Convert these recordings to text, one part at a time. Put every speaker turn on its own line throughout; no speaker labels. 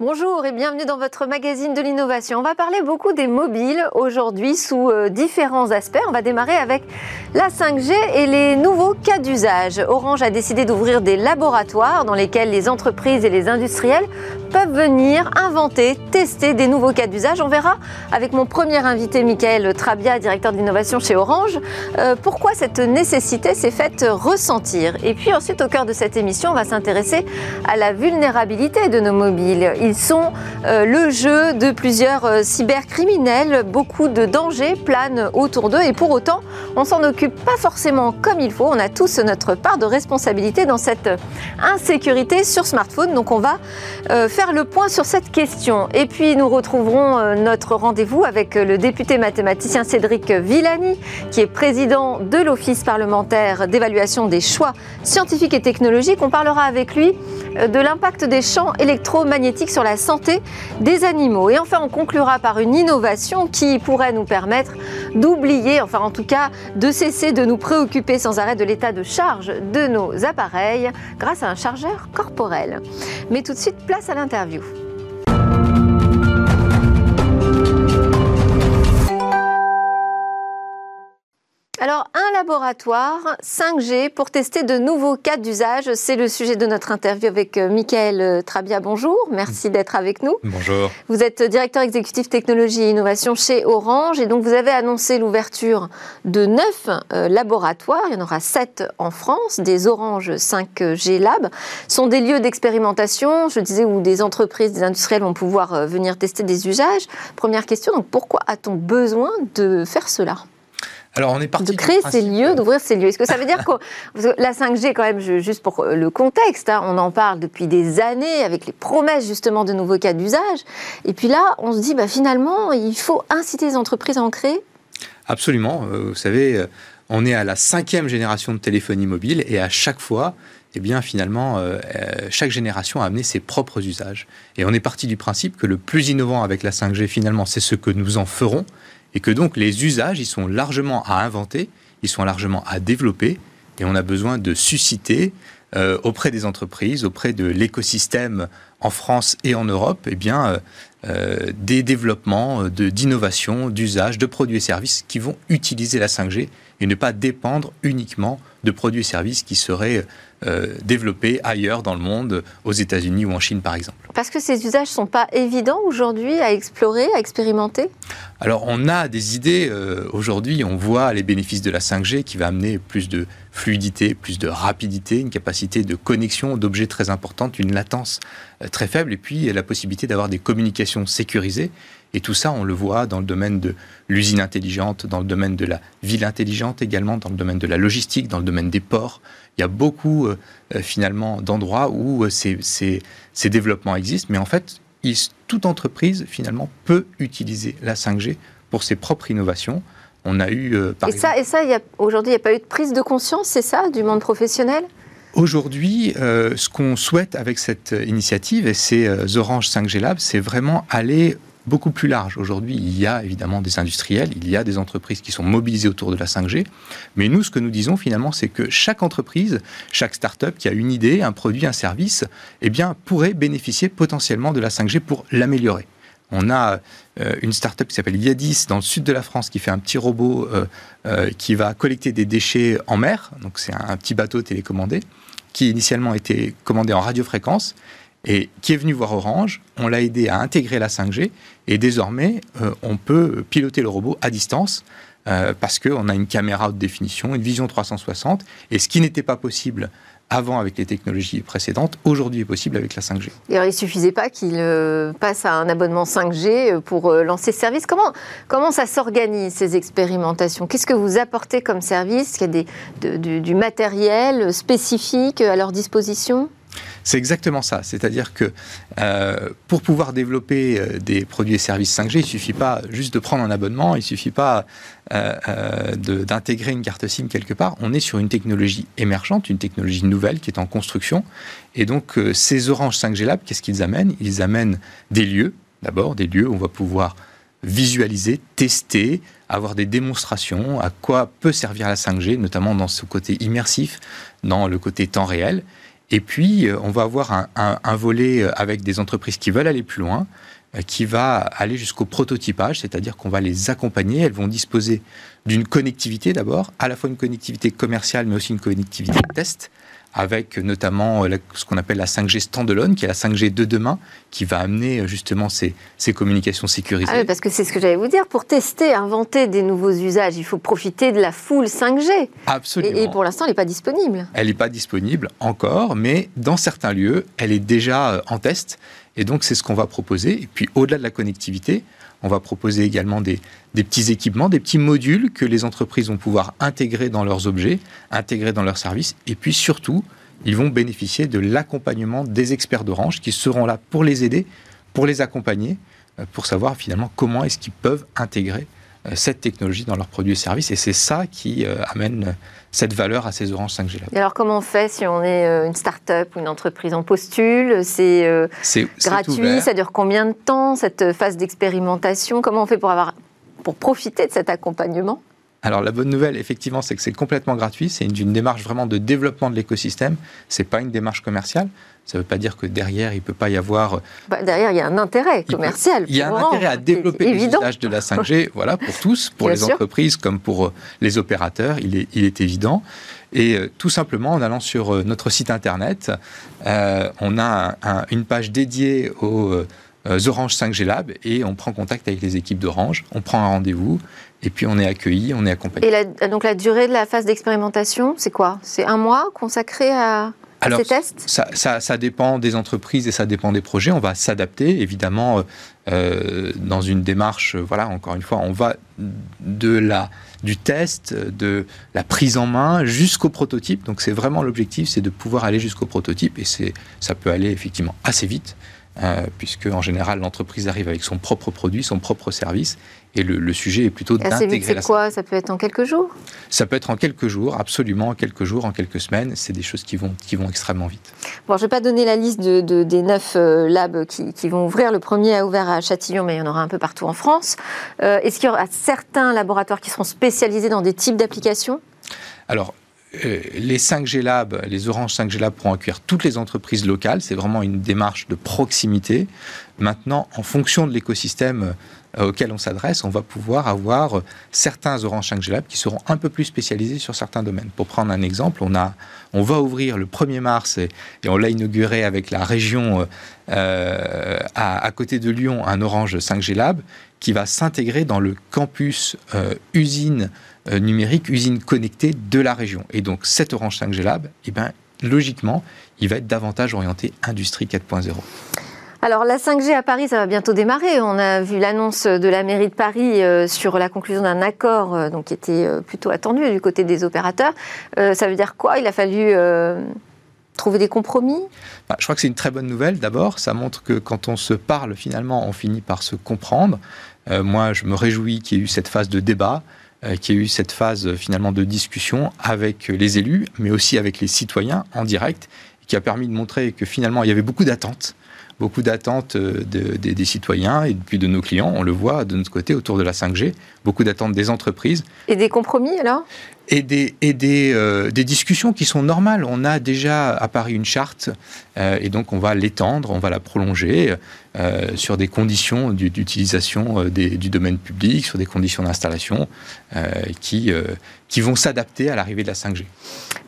Bonjour et bienvenue dans votre magazine de l'innovation. On va parler beaucoup des mobiles aujourd'hui sous euh, différents aspects. On va démarrer avec la 5G et les nouveaux cas d'usage. Orange a décidé d'ouvrir des laboratoires dans lesquels les entreprises et les industriels peuvent venir inventer, tester des nouveaux cas d'usage. On verra avec mon premier invité, Michael Trabia, directeur de l'innovation chez Orange, euh, pourquoi cette nécessité s'est faite ressentir. Et puis ensuite, au cœur de cette émission, on va s'intéresser à la vulnérabilité de nos mobiles. Ils sont euh, le jeu de plusieurs euh, cybercriminels. Beaucoup de dangers planent autour d'eux et pour autant, on s'en occupe pas forcément comme il faut. On a tous notre part de responsabilité dans cette insécurité sur smartphone. Donc on va euh, faire le point sur cette question. Et puis nous retrouverons notre rendez-vous avec le député mathématicien Cédric Villani, qui est président de l'Office parlementaire d'évaluation des choix scientifiques et technologiques. On parlera avec lui de l'impact des champs électromagnétiques la santé des animaux. Et enfin, on conclura par une innovation qui pourrait nous permettre d'oublier, enfin en tout cas de cesser de nous préoccuper sans arrêt de l'état de charge de nos appareils grâce à un chargeur corporel. Mais tout de suite, place à l'interview. Alors, un laboratoire 5G pour tester de nouveaux cas d'usage, c'est le sujet de notre interview avec euh, Michael euh, Trabia. Bonjour, merci d'être avec nous.
Bonjour.
Vous êtes directeur exécutif technologie et innovation chez Orange et donc vous avez annoncé l'ouverture de neuf euh, laboratoires. Il y en aura sept en France, des Orange 5G Lab. Ce sont des lieux d'expérimentation, je disais, où des entreprises, des industriels vont pouvoir venir tester des usages. Première question, donc pourquoi a-t-on besoin de faire cela?
Alors, on est parti
de créer ces lieux, d'ouvrir ces lieux. Est-ce que ça veut dire que la 5G, quand même, juste pour le contexte, hein, on en parle depuis des années avec les promesses justement de nouveaux cas d'usage. Et puis là, on se dit, bah, finalement, il faut inciter les entreprises à en créer.
Absolument. Euh, vous savez, euh, on est à la cinquième génération de téléphonie mobile et à chaque fois, eh bien, finalement, euh, chaque génération a amené ses propres usages. Et on est parti du principe que le plus innovant avec la 5G, finalement, c'est ce que nous en ferons et que donc les usages, ils sont largement à inventer, ils sont largement à développer, et on a besoin de susciter euh, auprès des entreprises, auprès de l'écosystème en France et en Europe, eh euh, euh, des développements d'innovation, d'usage, de produits et services qui vont utiliser la 5G et ne pas dépendre uniquement de produits et services qui seraient euh, développés ailleurs dans le monde, aux États-Unis ou en Chine par exemple.
Parce que ces usages ne sont pas évidents aujourd'hui à explorer, à expérimenter?
Alors on a des idées. Euh, aujourd'hui, on voit les bénéfices de la 5G qui va amener plus de fluidité, plus de rapidité, une capacité de connexion d'objets très importante, une latence euh, très faible et puis la possibilité d'avoir des communications sécurisées. Et tout ça, on le voit dans le domaine de l'usine intelligente, dans le domaine de la ville intelligente également, dans le domaine de la logistique, dans le domaine des ports. Il y a beaucoup, euh, euh, finalement, d'endroits où euh, ces, ces, développements existent. Mais en fait, toute entreprise, finalement, peut utiliser la 5G pour ses propres innovations.
On a eu, par et, ça, et ça, aujourd'hui, il n'y a pas eu de prise de conscience, c'est ça, du monde professionnel?
Aujourd'hui, ce qu'on souhaite avec cette initiative et ces Orange 5G Lab, c'est vraiment aller beaucoup plus large. Aujourd'hui, il y a évidemment des industriels, il y a des entreprises qui sont mobilisées autour de la 5G, mais nous, ce que nous disons finalement, c'est que chaque entreprise, chaque start-up qui a une idée, un produit, un service, eh bien, pourrait bénéficier potentiellement de la 5G pour l'améliorer. On a euh, une start-up qui s'appelle Yadis dans le sud de la France qui fait un petit robot euh, euh, qui va collecter des déchets en mer. Donc c'est un, petit bateau télécommandé qui initialement était commandé en radiofréquence et qui est venu voir Orange. On l'a aidé à intégrer la 5G et désormais, euh, on peut piloter le robot à distance euh, parce qu'on a une caméra haute définition, une vision 360 et ce qui n'était pas possible avant avec les technologies précédentes, aujourd'hui est possible avec la 5G.
il ne suffisait pas qu'il euh, passe à un abonnement 5G pour lancer ce service. Comment, comment ça s'organise, ces expérimentations? Qu'est-ce que vous apportez comme service? Il y a du matériel spécifique à leur disposition?
C'est exactement ça. C'est-à-dire que euh, pour pouvoir développer euh, des produits et services 5G, il ne suffit pas juste de prendre un abonnement, il ne suffit pas euh, d'intégrer une carte SIM quelque part. On est sur une technologie émergente, une technologie nouvelle qui est en construction. Et donc, ces Orange 5G Lab, qu'est-ce qu'ils amènent? Ils amènent des lieux, d'abord, des lieux où on va pouvoir visualiser, tester, avoir des démonstrations à quoi peut servir la 5G, notamment dans ce côté immersif, dans le côté temps réel. Et puis, on va avoir un, un volet avec des entreprises qui veulent aller plus loin, qui va aller jusqu'au prototypage, c'est-à-dire qu'on va les accompagner. Elles vont disposer d'une connectivité d'abord, à la fois une connectivité commerciale, mais aussi une connectivité test, avec notamment euh, ce qu'on appelle la 5G standalone, qui est la 5G de demain, qui va amener euh, justement ces, ces communications sécurisées.
Ah oui, parce que c'est ce que j'allais vous dire, pour tester, inventer des nouveaux usages, il faut profiter de la foule 5G.
Absolument.
Et, pour l'instant, elle n'est pas disponible.
Elle n'est pas disponible encore, mais dans certains lieux, elle est déjà euh, en test. Et donc, c'est ce qu'on va proposer. Et puis, au-delà de la connectivité, on va proposer également des, petits équipements, des petits modules que les entreprises vont pouvoir intégrer dans leurs objets, intégrer dans leurs services. Et puis surtout, ils vont bénéficier de l'accompagnement des experts d'Orange qui seront là pour les aider, pour les accompagner, euh, pour savoir finalement comment est-ce qu'ils peuvent intégrer cette technologie dans leurs produits et services. Et c'est ça qui euh, amène cette valeur à ces Orange 5G.
Et alors comment on fait si on est euh, une start-up ou une entreprise en postule? C'est gratuit, ça dure combien de temps cette phase d'expérimentation? Comment on fait pour, avoir, pour profiter de cet accompagnement?
Alors la bonne nouvelle, effectivement, c'est que c'est complètement gratuit. C'est une, démarche vraiment de développement de l'écosystème. C'est pas une démarche commerciale. Ça ne veut pas dire que derrière, il ne peut pas y avoir. Euh,
bah, derrière, il y a un intérêt commercial.
Il, y a un intérêt à développer l'usage de la 5G, voilà, pour tous, pour les entreprises comme pour euh, les opérateurs. Il est, il est évident. Et euh, tout simplement, en allant sur notre site internet, on a une page dédiée aux Orange 5G Lab et on prend contact avec les équipes d'Orange. On prend un rendez-vous et puis on est accueilli, on est accompagné.
Et donc la durée de la phase d'expérimentation, c'est quoi? C'est un mois consacré à
alors, ça, ça, dépend des entreprises et ça dépend des projets. On va s'adapter, évidemment, euh, dans une démarche, voilà, encore une fois, on va de la, du test, de la prise en main jusqu'au prototype. Donc c'est vraiment l'objectif, c'est de pouvoir aller jusqu'au prototype et ça peut aller effectivement assez vite. Euh, puisque en général l'entreprise arrive avec son propre produit, son propre service, et le, sujet est plutôt d'intégrer
la. C'est quoi? Ça peut être en quelques jours?
Ça peut être en quelques jours, absolument en quelques jours, en quelques semaines. C'est des choses qui vont, qui vont extrêmement vite.
Bon, je ne vais pas donner la liste de, des neuf euh, labs qui, vont ouvrir. Le premier a ouvert à Châtillon, mais il y en aura un peu partout en France. Euh, est-ce qu'il y aura certains laboratoires qui seront spécialisés dans des types d'applications?
Alors, euh, les 5G Labs, les Orange 5G Labs pourront accueillir toutes les entreprises locales. C'est vraiment une démarche de proximité. Maintenant, en fonction de l'écosystème euh, auquel on s'adresse, on va pouvoir avoir certains Orange 5G Labs qui seront un peu plus spécialisés sur certains domaines. Pour prendre un exemple, on, a, on va ouvrir le 1er mars et, on l'a inauguré avec la région euh, à, côté de Lyon, un Orange 5G Lab qui va s'intégrer dans le campus usine numérique, usine connectée de la région. Et donc cet Orange 5G Lab, eh ben, logiquement, il va être davantage orienté industrie 4.0.
Alors la 5G à Paris, ça va bientôt démarrer. On a vu l'annonce de la mairie de Paris euh, sur la conclusion d'un accord euh, donc, qui était plutôt attendu du côté des opérateurs. ça veut dire quoi? Il a fallu trouver des compromis?
Bah, Je crois que c'est une très bonne nouvelle. D'abord, ça montre que quand on se parle, finalement, on finit par se comprendre. moi, je me réjouis qu'il y ait eu cette phase de débat. Euh, qui a eu cette phase finalement de discussion avec les élus, mais aussi avec les citoyens en direct, qui a permis de montrer que finalement il y avait beaucoup d'attentes beaucoup d'attentes euh, des citoyens et puis de nos clients. On le voit de notre côté autour de la 5G, beaucoup d'attentes des entreprises.
Et des compromis alors?
Et euh, des, discussions qui sont normales. On a déjà à Paris une charte euh, et donc on va l'étendre, on va la prolonger euh, sur des conditions d'utilisation du domaine public, sur des conditions d'installation qui, qui vont s'adapter à l'arrivée de la 5G.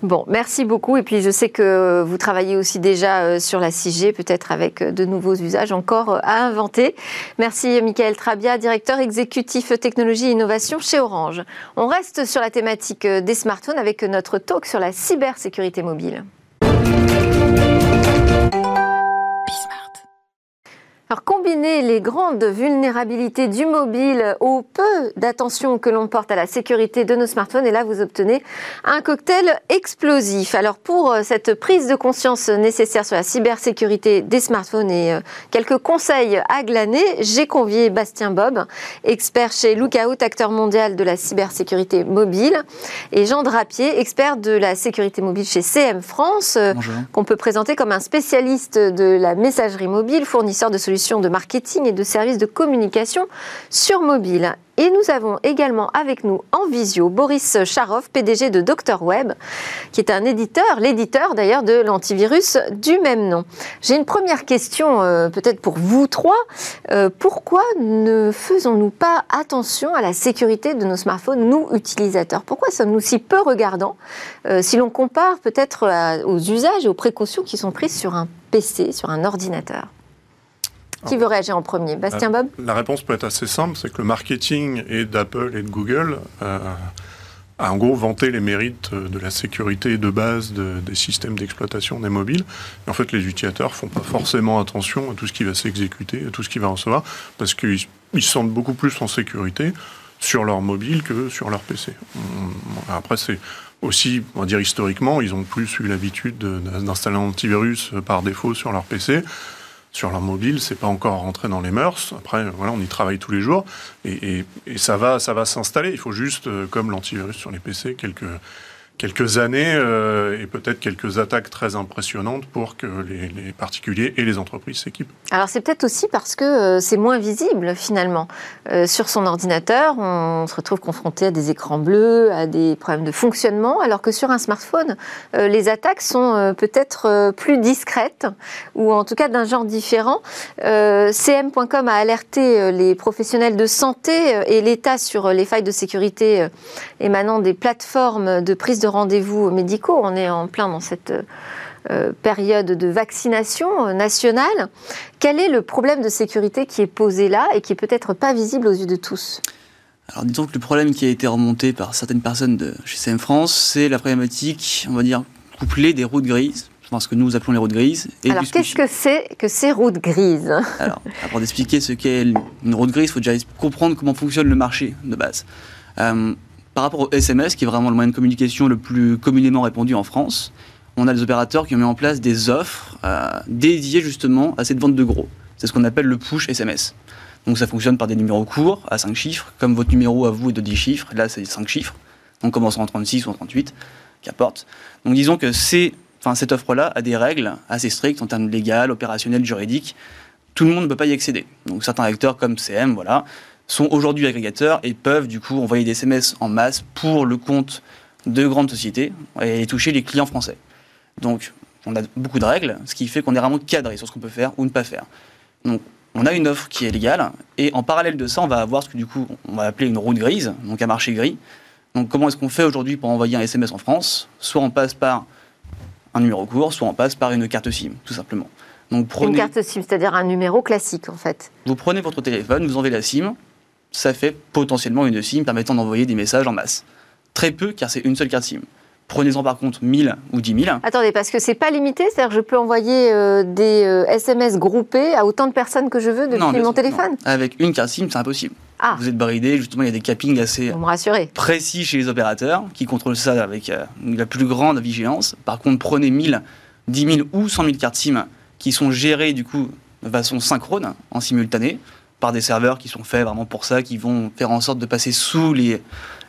Bon, merci beaucoup. Et puis je sais que vous travaillez aussi déjà sur la 6G, peut-être avec de nouveaux usages encore à inventer. Merci Michael Trabia, directeur exécutif technologie et innovation chez Orange. On reste sur la thématique des smartphones avec notre talk sur la cybersécurité mobile. Alors, combiner les grandes vulnérabilités du mobile au peu d'attention que l'on porte à la sécurité de nos smartphones, et là, vous obtenez un cocktail explosif. Alors, pour euh, cette prise de conscience nécessaire sur la cybersécurité des smartphones et euh, quelques conseils à glaner, j'ai convié Bastien Bob, expert chez Lookout, acteur mondial de la cybersécurité mobile, et Jean Drapier, expert de la sécurité mobile chez CM France, euh, qu'on peut présenter comme un spécialiste de la messagerie mobile, fournisseur de solutions de marketing et de services de communication sur mobile. Et nous avons également avec nous en visio Boris Charov, PDG de Dr Web, qui est un éditeur, l'éditeur d'ailleurs de l'antivirus du même nom. J'ai une première question euh, peut-être pour vous trois. Euh, pourquoi ne faisons-nous pas attention à la sécurité de nos smartphones, nous utilisateurs? Pourquoi sommes-nous si peu regardants euh, si l'on compare peut-être aux usages et aux précautions qui sont prises sur un PC, sur un ordinateur? Qui veut réagir en premier? Bastien Bob?
La réponse peut être assez simple, c'est que le marketing et d'Apple et de Google a en gros vanté les mérites de la sécurité de base des systèmes d'exploitation des mobiles. en fait, les utilisateurs font pas forcément attention à tout ce qui va s'exécuter, à tout ce qui va recevoir, parce qu'ils se sentent beaucoup plus en sécurité sur leur mobile que sur leur PC. Après, c'est aussi, on va dire historiquement, ils ont plus eu l'habitude d'installer un antivirus par défaut sur leur PC sur leur mobile, c'est pas encore rentré dans les mœurs. Après, voilà, on y travaille tous les jours et, et ça va, ça va s'installer. Il faut juste, euh, comme l'antivirus sur les PC, quelques quelques années euh, et peut-être quelques attaques très impressionnantes pour que les, particuliers et les entreprises s'équipent.
Alors c'est peut-être aussi parce que euh, c'est moins visible finalement. Euh, sur son ordinateur, on se retrouve confronté à des écrans bleus, à des problèmes de fonctionnement, alors que sur un smartphone, les attaques sont peut-être plus discrètes ou en tout cas d'un genre différent. CM.com a alerté les professionnels de santé et l'État sur les failles de sécurité émanant des plateformes de prise de rendez-vous médicaux. On est en plein dans cette euh, période de vaccination euh, nationale. Quel est le problème de sécurité qui est posé là et qui est peut-être pas visible aux yeux de tous?
Alors disons que le problème qui a été remonté par certaines personnes de chez CM France, c'est la problématique, on va dire, couplée des routes grises, ce que nous appelons les routes grises.
Et Alors qu'est-ce que c'est que ces routes grises?
Alors, avant d'expliquer ce qu'est une route grise, il faut déjà comprendre comment fonctionne le marché de base. Euh, par rapport au SMS, qui est vraiment le moyen de communication le plus communément répandu en France, on a des opérateurs qui ont mis en place des offres euh, dédiées justement à cette vente de gros. C'est ce qu'on appelle le push SMS. Donc ça fonctionne par des numéros courts à 5 chiffres, comme votre numéro à vous est de 10 chiffres, là c'est 5 chiffres, donc commençant en 36 ou en 38, qu'importe. Donc disons que enfin, cette offre-là a des règles assez strictes en termes légal, opérationnels, juridiques. Tout le monde ne peut pas y accéder. Donc certains acteurs comme CM, voilà, sont aujourd'hui agrégateurs et peuvent du coup envoyer des SMS en masse pour le compte de grandes sociétés et toucher les clients français. Donc on a beaucoup de règles, ce qui fait qu'on est vraiment cadré sur ce qu'on peut faire ou ne pas faire. Donc on a une offre qui est légale et en parallèle de ça, on va avoir ce que du coup on va appeler une route grise, donc un marché gris. Donc comment est-ce qu'on fait aujourd'hui pour envoyer un SMS en France? Soit on passe par un numéro court, soit on passe par une carte SIM, tout simplement.
Donc prenez... Une carte SIM, c'est-à-dire un numéro classique en fait.
Vous prenez votre téléphone, vous enlevez la SIM, ça fait potentiellement une SIM permettant d'envoyer des messages en masse. Très peu, car c'est une seule carte SIM. Prenez-en par contre 1000 ou 10 000.
Attendez, parce que c'est pas limité, c'est-à-dire que je peux envoyer euh, des SMS euh, groupés à autant de personnes que je veux depuis mon téléphone
Avec une carte SIM, c'est impossible. Ah. Vous êtes bridé, justement, il y a des cappings assez précis chez les opérateurs qui contrôlent ça avec euh, la plus grande vigilance. Par contre, prenez 1000, 10 000 ou 100 000 cartes SIM qui sont gérées du coup de façon synchrone, en simultané par des serveurs qui sont faits vraiment pour ça, qui vont faire en sorte de passer sous les,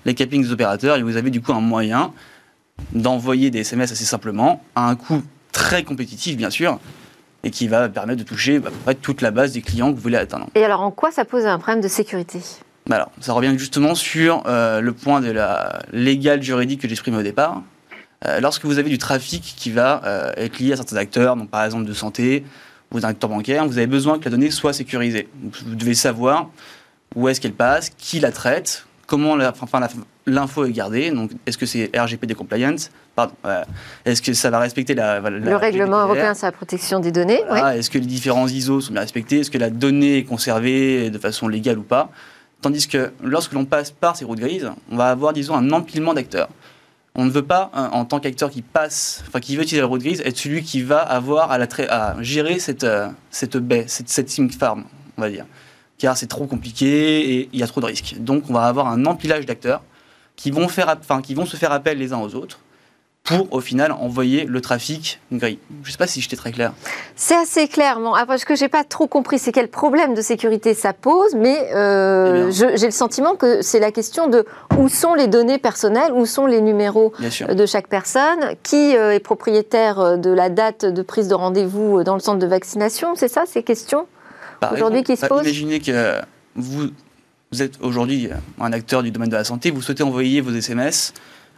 les cappings des opérateurs. Et vous avez du coup un moyen d'envoyer des SMS assez simplement, à un coût très compétitif bien sûr, et qui va permettre de toucher près toute la base des clients que vous voulez atteindre.
Et alors en quoi ça pose un problème de sécurité?
Bah alors, ça revient justement sur euh, le point de la légale juridique que j'exprime au départ. Euh, lorsque vous avez du trafic qui va euh, être lié à certains acteurs, donc par exemple de santé, ou d'un acteur bancaire, vous avez besoin que la donnée soit sécurisée. Vous devez savoir où est-ce qu'elle passe, qui la traite, comment l'info est gardée. Donc, est-ce que c'est RGPD compliant Pardon. est-ce que ça va respecter la,
le règlement européen sur la protection des données
Est-ce que les différents ISO sont bien respectés? Est-ce que la donnée est conservée de façon légale ou pas? Tandis que lorsque l'on passe par ces routes grises, on va avoir, disons, un empilement d'acteurs on ne veut pas, hein, en tant qu'acteur qui passe, enfin qui veut utiliser la route grise, être celui qui va avoir à, gérer cette, euh, cette baie, cette, cette sim farm, on va dire. Car c'est trop compliqué et il y a trop de risques. Donc on va avoir un empilage d'acteurs qui vont, faire, qui vont se faire appel les uns aux autres pour au final envoyer le trafic gris. Je ne sais pas si j'étais très clair.
C'est assez clair. Bon, après, ce que j'ai pas trop compris, c'est quel problème de sécurité ça pose, mais euh, eh j'ai le sentiment que c'est la question de où sont les données personnelles, où sont les numéros de chaque personne, qui euh, est propriétaire euh, de la date de prise de rendez-vous dans le centre de vaccination, c'est ça ces questions aujourd'hui qui se
bah,
posent
Imaginez que vous vous êtes aujourd'hui un acteur du domaine de la santé, vous souhaitez envoyer vos SMS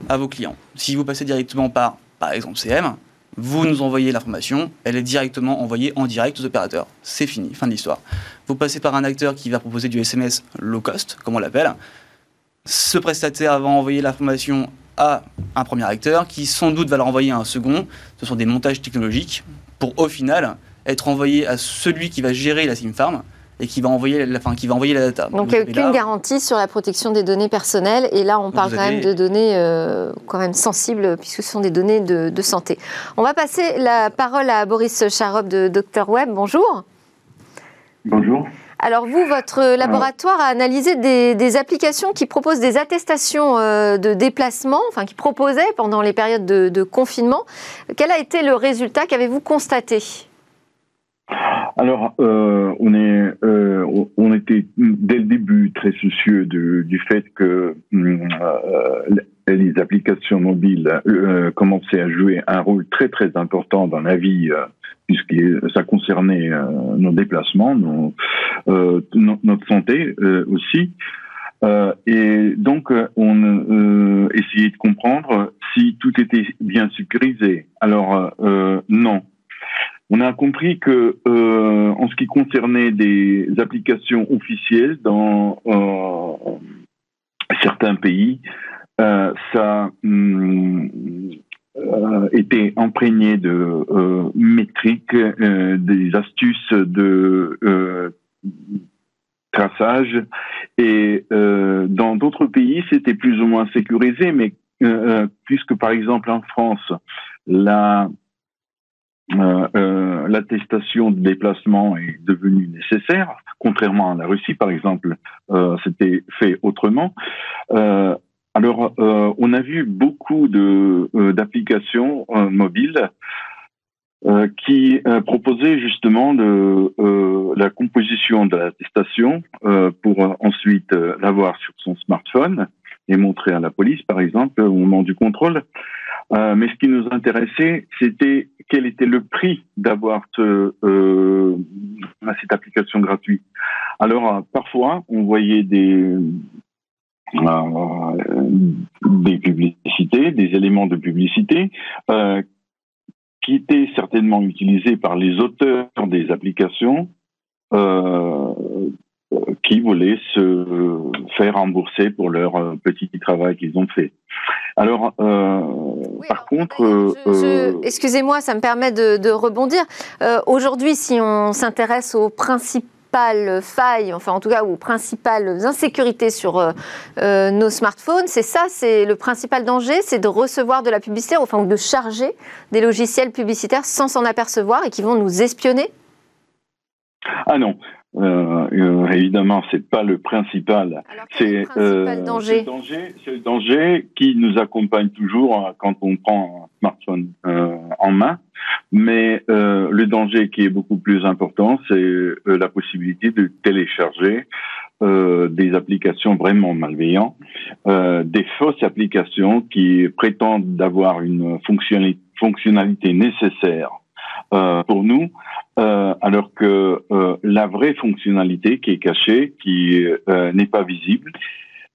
à vos clients. Si vous passez directement par, par exemple, CM, vous nous envoyez l'information, elle est directement envoyée en direct aux opérateurs. C'est fini, fin de l'histoire. Vous passez par un acteur qui va proposer du SMS low cost, comme on l'appelle. Ce prestataire va envoyer l'information à un premier acteur qui sans doute va le renvoyer à un second. Ce sont des montages technologiques pour au final être envoyé à celui qui va gérer la SIM farm et qui va envoyer la, qui va envoyer la data.
Donc il n'y a aucune garantie sur la protection des données personnelles et là on parle quand même de données euh, quand même sensibles puisque ce sont des données de, santé. On va passer la parole à Boris Charop de Dr Web. Bonjour.
Bonjour.
Alors vous, votre laboratoire a analysé des, applications qui proposent des attestations euh, de déplacement, enfin qui proposaient pendant les périodes de confinement. Quel a été le résultat? Qu'avez-vous constaté?
Alors, euh, on est, euh, on était dès le début très soucieux du fait que euh, les applications mobiles commençaient à jouer un rôle très très important dans la vie, puisque ça concernait nos déplacements, notre santé aussi. et donc, on essayait de comprendre si tout était bien sécurisé. Alors, non on a compris que euh, en ce qui concernait des applications officielles dans euh, certains pays, euh, ça hum, était imprégné de métriques, des astuces de traçage, et dans d'autres pays, c'était plus ou moins sécurisé, mais puisque par exemple en France, la euh, euh, l'attestation de déplacement est devenue nécessaire, contrairement à la Russie, par exemple, euh, c'était fait autrement. Euh, alors, euh, on a vu beaucoup de d'applications mobiles qui proposaient justement la composition de l'attestation pour ensuite l'avoir sur son smartphone et montrer à la police, par exemple, au moment du contrôle. Euh, mais ce qui nous intéressait, c'était quel était le prix d'avoir euh, cette application gratuite. Alors, euh, parfois, on voyait des, des publicités, des éléments de publicité qui étaient certainement utilisés par les auteurs des applications qui voulaient se faire rembourser pour leur euh, petit travail qu'ils ont fait. Alors, euh, par contre,
euh, excusez-moi, ça me permet de, rebondir. Aujourd'hui, si on s'intéresse aux principales failles, enfin en tout cas aux principales insécurités sur nos smartphones, c'est ça, c'est le principal danger, c'est de recevoir de la publicité, enfin de charger des logiciels publicitaires sans s'en apercevoir et qui vont nous espionner?
Ah non, euh, euh, évidemment, c'est pas le principal.
C'est euh, le danger.
C'est le danger qui nous accompagne toujours hein, quand on prend un smartphone euh, en main. Mais euh, le danger qui est beaucoup plus important, c'est euh, la possibilité de télécharger des applications vraiment malveillantes, des fausses applications qui prétendent d'avoir une fonctionnalité nécessaire pour nous, euh, alors que euh, la vraie fonctionnalité qui est cachée, qui euh, n'est pas visible,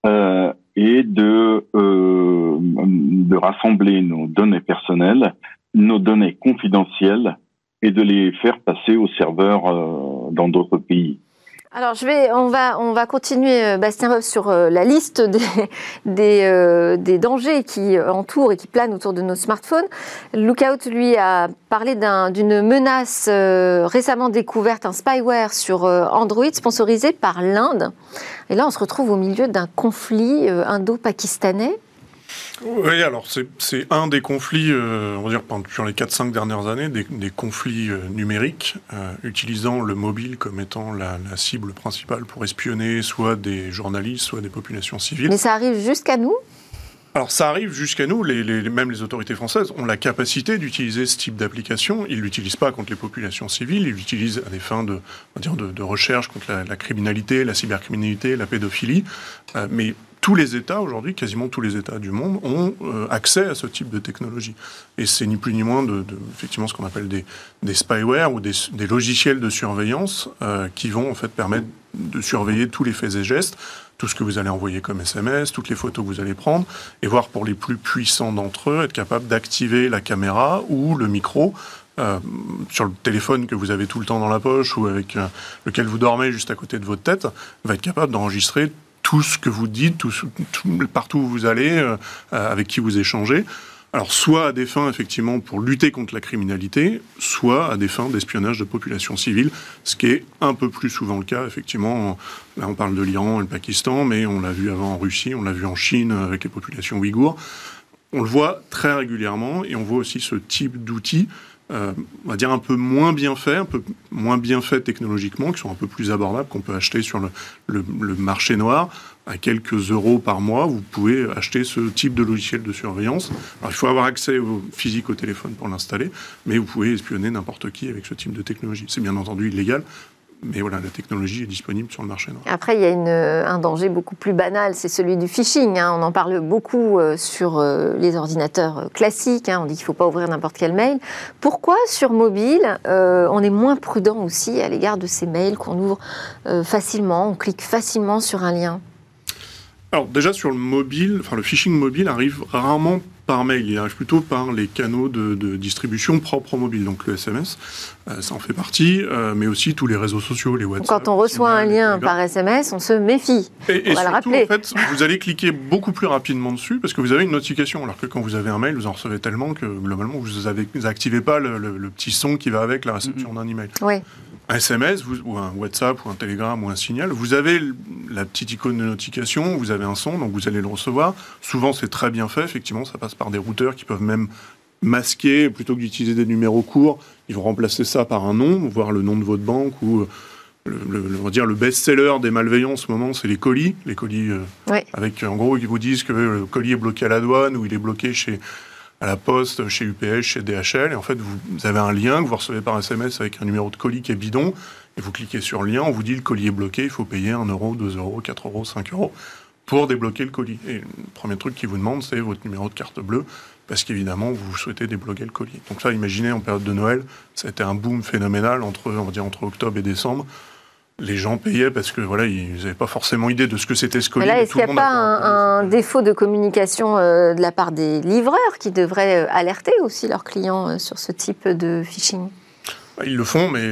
euh, est de, euh, de rassembler nos données personnelles, nos données confidentielles, et de les faire passer aux serveurs dans d'autres pays.
Alors, je vais, on, va, on va continuer, euh, Bastien sur euh, la liste des, des, euh, des, dangers qui entourent et qui planent autour de nos smartphones. Lookout, lui, a parlé d'une menace récemment découverte, un spyware sur Android sponsorisé par l'Inde. Et là, on se retrouve au milieu d'un conflit indo-pakistanais.
Oui, alors c'est un des conflits, euh, on va dire, pendant les 4-5 dernières années, des, conflits euh, numériques, euh, utilisant le mobile comme étant la, cible principale pour espionner soit des journalistes, soit des populations civiles.
Mais ça arrive jusqu'à nous?
Alors ça arrive jusqu'à nous, les, même les autorités françaises ont la capacité d'utiliser ce type d'application. Ils ne l'utilisent pas contre les populations civiles, ils l'utilisent à des fins de, dire de, recherche contre la, criminalité, la cybercriminalité, la pédophilie. mais tous les États aujourd'hui, quasiment tous les États du monde, ont euh, accès à ce type de technologie. Et c'est ni plus ni moins de, effectivement ce qu'on appelle des, des spyware ou des, logiciels de surveillance euh, qui vont en fait permettre de surveiller tous les faits et gestes, tout ce que vous allez envoyer comme SMS, toutes les photos que vous allez prendre, et voir pour les plus puissants d'entre eux être capable d'activer la caméra ou le micro euh, sur le téléphone que vous avez tout le temps dans la poche ou avec lequel vous dormez juste à côté de votre tête, va être capable d'enregistrer tout ce que vous dites, tout, partout où vous allez, euh, avec qui vous échangez. Alors, soit à des fins, effectivement, pour lutter contre la criminalité, soit à des fins d'espionnage de population civile, ce qui est un peu plus souvent le cas, effectivement. Là, on parle de l'Iran et le Pakistan, mais on l'a vu avant en Russie, on l'a vu en Chine avec les populations ouïghours. On le voit très régulièrement et on voit aussi ce type d'outils euh, on va dire un peu moins bien fait, un peu moins bien fait technologiquement, qui sont un peu plus abordables, qu'on peut acheter sur le, marché noir à quelques euros par mois. Vous pouvez acheter ce type de logiciel de surveillance. Alors, il faut avoir accès au physique au téléphone pour l'installer, mais vous pouvez espionner n'importe qui avec ce type de technologie. C'est bien entendu illégal, mais voilà, la technologie est disponible sur le marché noir.
Après, il y a une, un danger beaucoup plus banal, c'est celui du phishing. Hein. On en parle beaucoup euh, sur euh, les ordinateurs euh, classiques. Hein. On dit qu'il ne faut pas ouvrir n'importe quel mail. Pourquoi sur mobile, on est moins prudent aussi à l'égard de ces mails qu'on ouvre facilement, on clique facilement sur un lien?
Alors déjà sur le mobile, enfin le phishing mobile arrive rarement par mail, il arrive plutôt par les canaux de, distribution propres au mobile, donc le SMS, euh, ça en fait partie, euh, mais aussi tous les réseaux sociaux, les WhatsApp.
Quand on reçoit un lien par SMS, on se méfie.
Et, on va le rappeler. En fait, vous allez cliquer beaucoup plus rapidement dessus parce que vous avez une notification, alors que quand vous avez un mail, vous en recevez tellement que globalement vous n'activez pas le, petit son qui va avec la réception d'un email.
Oui
un SMS ou un WhatsApp ou un Telegram ou un signal, vous avez la petite icône de notification, vous avez un son, donc vous allez le recevoir. Souvent, c'est très bien fait. Effectivement, ça passe par des routeurs qui peuvent même masquer, plutôt que d'utiliser des numéros courts, ils vont remplacer ça par un nom, voir le nom de votre banque ou le, on va dire le best-seller des malveillants en ce moment, c'est les colis. Les colis
euh,
avec, en gros, ils vous disent que le colis est bloqué à la douane ou il est bloqué chez à la poste, chez UPS, chez DHL. Et en fait, vous, avez un lien que vous recevez par SMS avec un numéro de colis qui est bidon. Et vous cliquez sur le lien, on vous dit le colis est bloqué, il faut payer 1 euro, 2 euros, 4 euros, 5 euros pour débloquer le colis. Et le premier truc qu'ils vous demandent, c'est votre numéro de carte bleue, parce qu'évidemment, vous souhaitez débloquer le colis. Donc ça, imaginez, en période de Noël, ça a été un boom phénoménal entre, on va dire, entre octobre et décembre les gens payaient parce que voilà, ils n'avaient pas forcément idée de ce que c'était ce colis.
là, est-ce qu'il n'y a pas un, défaut de communication euh, de la part des livreurs qui devraient euh, alerter aussi leurs clients euh, sur ce type de phishing?
Bah, ils le font, mais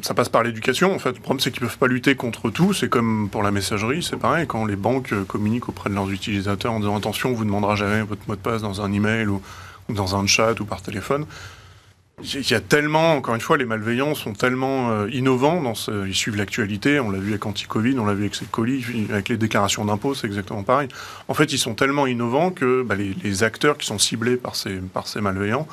ça passe par l'éducation. En fait, le problème, c'est qu'ils ne peuvent pas lutter contre tout. C'est comme pour la messagerie, c'est pareil. Quand les banques communiquent auprès de leurs utilisateurs en disant attention, on vous demandera jamais votre mot de passe dans un email ou dans un chat ou par téléphone. Il y a tellement, encore une fois, les malveillants sont tellement euh, innovants, dans ce, ils suivent l'actualité, on l'a vu avec Anti-Covid, on l'a vu avec ces colis, avec les déclarations d'impôts, c'est exactement pareil. En fait, ils sont tellement innovants que bah, les, acteurs qui sont ciblés par ces, par ces malveillants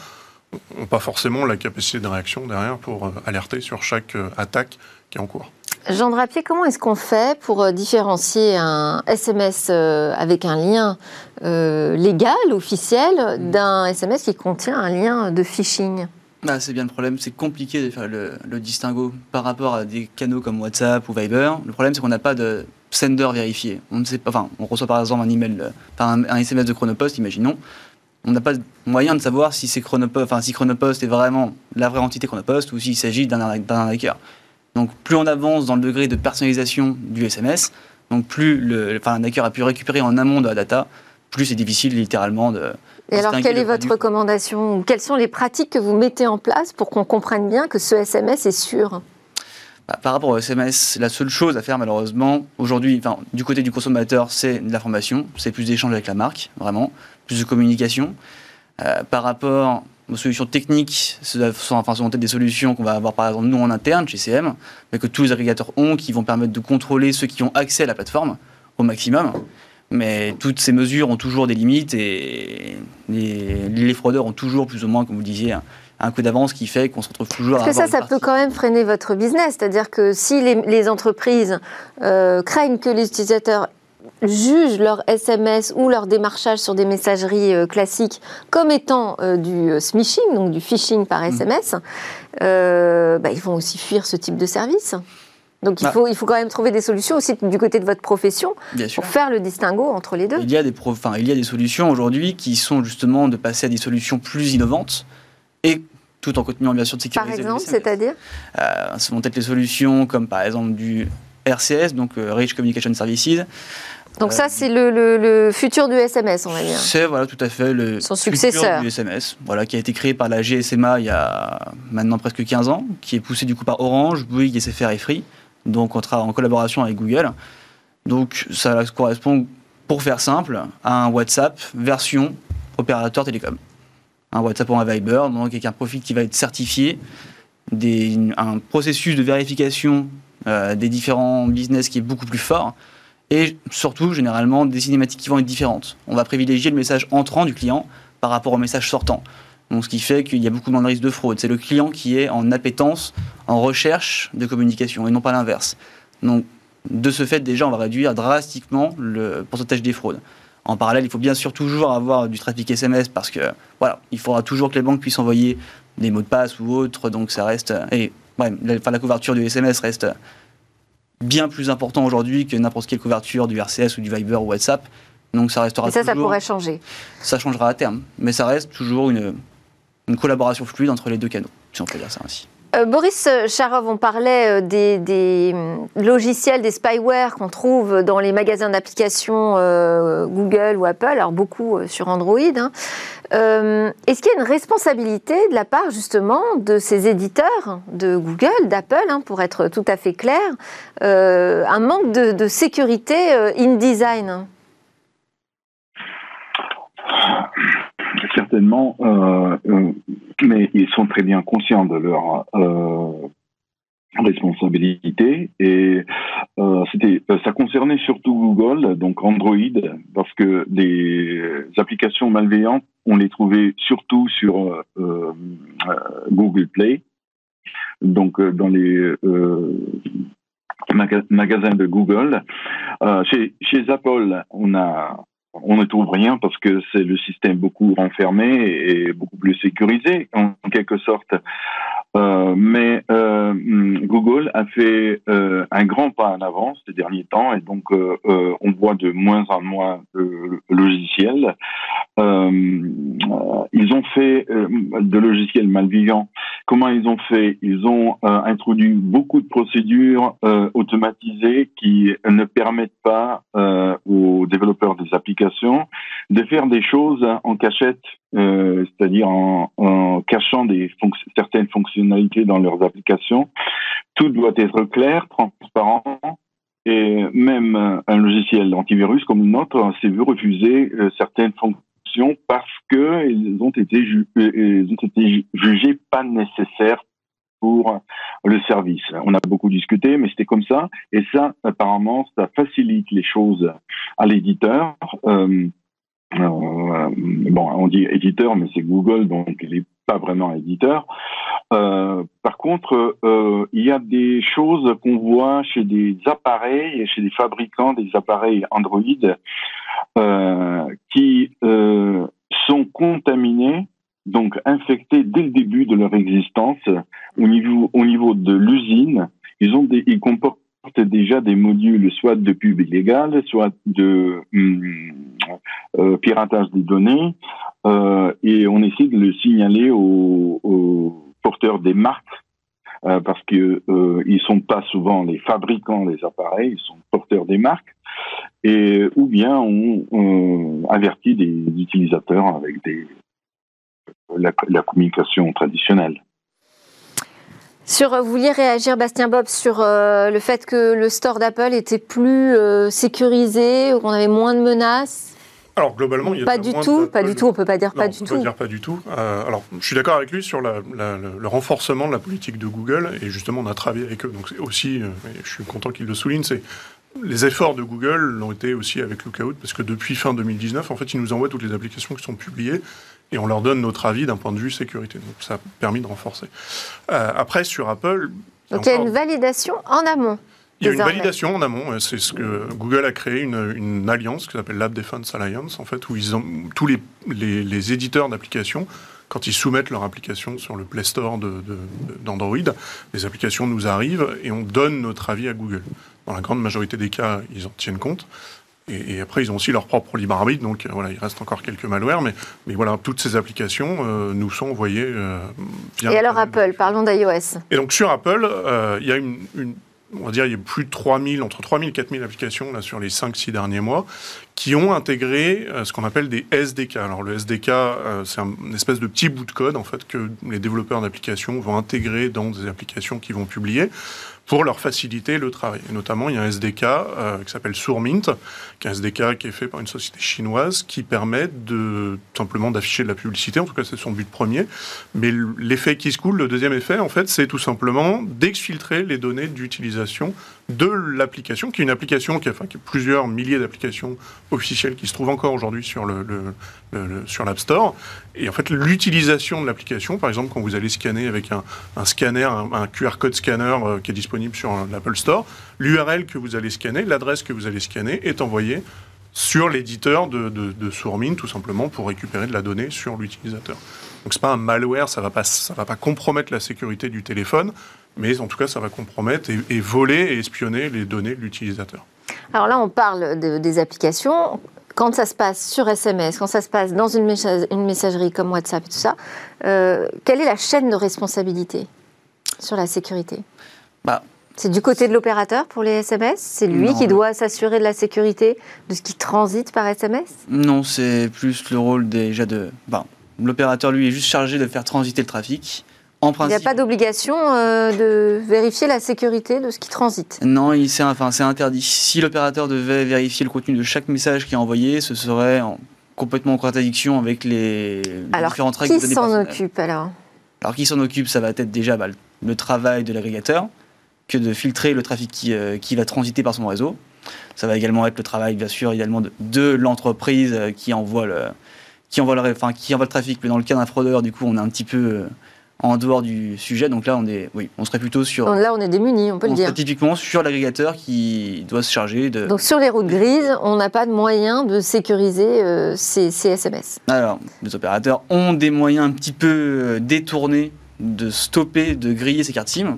n'ont pas forcément la capacité de réaction derrière pour euh, alerter sur chaque euh, attaque qui est en cours.
Jean Drapier, comment est-ce qu'on fait pour différencier un SMS avec un lien légal, officiel, d'un SMS qui contient un lien de phishing?
Bah, c'est bien le problème, c'est compliqué de faire le, distinguo par rapport à des canaux comme WhatsApp ou Viber. Le problème, c'est qu'on n'a pas de sender vérifié. On ne sait pas, enfin, on reçoit par exemple un email, par un, SMS de Chronopost, imaginons. On n'a pas moyen de savoir si c'est Chronopost, enfin, si Chronopost est vraiment la vraie entité Chronopost ou s'il s'agit d'un arnaqueur. Donc, plus on avance dans le degré de personnalisation du SMS, donc plus le, enfin, l'arnaqueur a pu récupérer en amont de la data, plus c'est difficile littéralement de,
et alors, quelle est votre recommandation Quelles sont les pratiques que vous mettez en place pour qu'on comprenne bien que ce SMS est sûr?
Bah, par rapport au SMS, la seule chose à faire malheureusement aujourd'hui, enfin, du côté du consommateur, c'est de l'information, c'est plus d'échanges avec la marque, vraiment, plus de communication. Euh, par rapport aux solutions techniques, ce sont, enfin, peut-être des solutions qu'on va avoir par exemple nous en interne chez CM, mais que tous les agrégateurs ont, qui vont permettre de contrôler ceux qui ont accès à la plateforme au maximum. Mais toutes ces mesures ont toujours des limites et les, fraudeurs ont toujours plus ou moins, comme vous disiez, un, coup d'avance qui fait qu'on se retrouve toujours
Parce que ça, ça peut quand même freiner votre business. C'est-à-dire que si les, entreprises euh, craignent que les utilisateurs jugent leur SMS ou leur démarchage sur des messageries euh, classiques comme étant euh, du smishing, donc du phishing par SMS, mmh. bah, ils vont aussi fuir ce type de service. Donc il,
Bah.
faut, il faut quand même trouver des solutions aussi du côté de votre profession
Bien sûr.
pour faire le distinguo entre les deux.
Il y a des, pro- enfin, il y a des solutions aujourd'hui qui sont justement de passer à des solutions plus innovantes et tout en continuant bien sûr de
Par
sécuriser le
exemple,
SMS.
c'est-à-dire
Euh, ce vont être les solutions comme par exemple du RCS, donc euh, Rich Communication Services.
Donc
Euh,
ça, c'est le, le- le futur du SMS, on va dire.
C'est voilà tout à fait le
Son
futur
successeur.
du SMS, voilà qui a été créé par la GSMA il y a maintenant presque 15 ans, qui est poussé du coup par Orange, Bouygues, SFR et Free, donc on travaille en collaboration avec Google. Donc ça correspond, pour faire simple, à un WhatsApp version opérateur télécom. Un WhatsApp ou un Viber, donc avec un profil qui va être certifié, un processus de vérification euh, des différents business qui est beaucoup plus fort, et surtout généralement des cinématiques qui vont être différentes. On va privilégier le message entrant du client par rapport au message sortant. Donc, ce qui fait qu'il y a beaucoup moins de risques de fraude. C'est le client qui est en appétence, en recherche de communication, et non pas l'inverse. Donc, de ce fait, déjà, on va réduire drastiquement le pourcentage des fraudes. En parallèle, il faut bien sûr toujours avoir du trafic SMS parce que, voilà, il faudra toujours que les banques puissent envoyer des mots de passe ou autres, donc ça reste. Et ouais, la, enfin, la couverture du SMS reste bien plus important aujourd'hui que n'importe quelle couverture du RCS ou du Viber ou WhatsApp. Donc ça restera
Et ça, ça
toujours-
pourrait changer.
ça changera à terme, mais ça reste toujours une, une collaboration fluide entre les deux canaux, si on peut dire ça ainsi.
Euh, Boris Charov, on parlait euh, des, hum, logiciels, des spyware qu'on trouve dans les magasins d'applications euh, Google ou Apple, alors beaucoup sur Android. hein. Est-ce qu'il y a une responsabilité de la part justement de ces éditeurs de Google, d'Apple, hein, pour être tout à fait clair, un manque de, de sécurité in-design
Certainement, euh, euh, mais ils sont très bien conscients de leur euh, responsabilité et euh, c'était ça concernait surtout Google, donc Android, parce que des applications malveillantes, on les trouvait surtout sur euh, Google Play, donc dans les euh, maga- magasins de Google. Chez, chez Apple, on a on ne trouve rien parce que c'est le système beaucoup renfermé et beaucoup plus sécurisé en, quelque sorte. Euh, mais euh, Google a fait euh, un grand pas en avant ces derniers temps et donc on voit de moins en moins de logiciels. Ils ont fait de logiciels malveillants. Comment ils ont fait? Ils ont introduit beaucoup de procédures automatisées qui ne permettent pas aux développeurs des applications de faire des choses en cachette, euh, c'est-à-dire en, cachant certaines fonctionnalités dans leurs applications. Tout doit être clair, transparent. Et même un logiciel antivirus comme le nôtre s'est vu refuser euh, certaines fonctions parce que ils ont été, ju euh, ils ont été pas nécessaires pour le service. On a beaucoup discuté, mais c'était comme ça. Et ça, apparemment, ça facilite les choses à l'éditeur. Euh, euh, bon, on dit éditeur, mais c'est Google, donc il n'est pas vraiment éditeur. Euh, par contre, il y a des choses qu'on voit chez des appareils chez des fabricants des appareils Android qui sont contaminés, donc infectés dès le début de leur existence au niveau au niveau de l'usine. Ils ont ils comportent déjà des modules soit de pub illégale, soit de hum, euh, piratage des données, euh, et on essaie de le signaler aux, aux porteurs des marques euh, parce que euh, ils sont pas souvent les fabricants des appareils, ils sont porteurs des marques, et ou bien on, on avertit des utilisateurs avec des la, la communication traditionnelle.
Sur, vous vouliez réagir, Bastien Bob, sur euh, le fait que le store d'Apple était plus euh, sécurisé, qu'on avait moins de menaces?
Alors globalement, il y a
Pas du
moins
tout,
de-
pas du tout, on peut pas dire
Non,
pas
on
du
peut
tout.
dire pas du tout. Euh, alors, je suis d'accord avec lui sur la- la- le, le renforcement de la politique de Google, et justement, on a travaillé avec eux. Donc, c'est aussi, euh, et je suis content qu'il le souligne, c'est les efforts de Google l'ont été aussi avec Lookout, parce que depuis fin 2019, en fait, ils nous envoient toutes les applications qui sont publiées, et on leur donne notre avis d'un point de vue sécurité. Donc, ça a permis de renforcer. Euh, après, sur Apple,
Donc il y a
encore-
une validation en amont.
il y a une validation en amont. euh, C'est ce que Google a créé une, une alliance qui s'appelle Lab Defense Alliance, en fait, où ils ont tous les, les, les éditeurs d'applications quand ils soumettent leur application sur le Play Store d'Android, les applications nous arrivent et on donne notre avis à Google. Dans la grande majorité des cas, ils en tiennent compte. Et, après, ils ont aussi leur propre libre arbitre, donc euh, voilà, il reste encore quelques malwares, mais, mais voilà, toutes ces applications euh, nous sont envoyées euh,
via. Et alors Apple, parlons d'iOS.
Et donc sur Apple, il y a une, on va dire, il y a plus de 3000, entre 3000 et 4000 applications là, sur les 5-6 derniers mois qui ont intégré ce qu'on appelle des SDK. Alors le SDK, c'est une espèce de petit bout de code en fait que les développeurs d'applications vont intégrer dans des applications qu'ils vont publier pour leur faciliter le travail. Et notamment, il y a un SDK euh, qui s'appelle Sourmint, qui est un SDK qui est fait par une société chinoise qui permet de simplement d'afficher de la publicité. En tout cas, c'est son but premier. Mais l'effet qui se coule, le deuxième effet, en fait, c'est tout simplement d'exfiltrer les données d'utilisation de l'application, qui est une application qui a, enfin, plusieurs milliers d'applications officielles qui se trouvent encore aujourd'hui sur l'App Store. Et en fait, l'utilisation de l'application, par exemple, quand vous allez scanner avec un, un scanner, un, QR code scanner euh, qui est disponible sur l'Apple Store, l'URL que vous allez scanner, l'adresse que vous allez scanner est envoyée sur l'éditeur de, de, tout simplement, pour récupérer de la donnée sur l'utilisateur. Donc c'est pas un malware, ça va va pas compromettre la sécurité du téléphone, mais en tout cas, ça va compromettre et, voler et espionner les données de l'utilisateur.
Alors là, on parle des applications. Quand ça se passe sur SMS, quand ça se passe dans une, messagerie comme WhatsApp et tout ça, euh, quelle est la chaîne de responsabilité sur la sécurité? Bah, c'est du côté de l'opérateur pour les SMS C'est lui qui doit s'assurer de la sécurité de ce qui transite par SMS
Non, c'est plus le rôle déjà de. Ben, l'opérateur, lui, est juste chargé de faire transiter le trafic.
En principe, Il n'y a pas d'obligation euh, de vérifier la sécurité de ce qui transite?
Non, c'est enfin, interdit. Si l'opérateur devait vérifier le contenu de chaque message qui est envoyé, ce serait complètement en contradiction avec les, différentes règles
de Qui s'en occupe alors?
Alors, qui s'en occupe? Ça va être déjà bah, le travail de l'agrégateur que de filtrer le trafic qui, euh, qui, va transiter par son réseau. Ça va également être le travail, bien sûr, également de, de l'entreprise euh, qui envoie le qui envoie le, enfin, qui envoie le trafic. Mais dans le cas d'un fraudeur, du coup, on est un petit peu euh, en dehors du sujet. Donc là, on est, oui, on serait plutôt sur.
Là, on est démunis, on peut le dire.
Typiquement sur l'agrégateur qui doit se charger de.
Donc sur les routes grises, on n'a pas de moyen de sécuriser ces, ces, SMS.
Alors, les opérateurs ont des moyens un petit peu détournés de stopper, de griller ces cartes SIM.